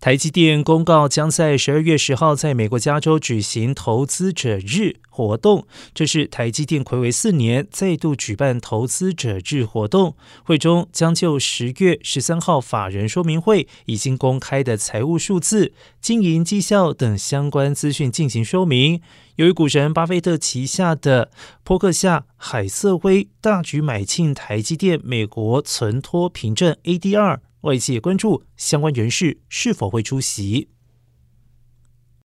台积电公告将在十二月十号在美国加州举行投资者日活动，这是台积电暌违四年再度举办投资者日活动。会中将就十月十三号法人说明会已经公开的财务数字、经营绩效等相关资讯进行说明。由于股神巴菲特旗下的波克夏、海瑟威大举买进台积电美国存托凭证 ADR。外界关注相关人士是否会出席。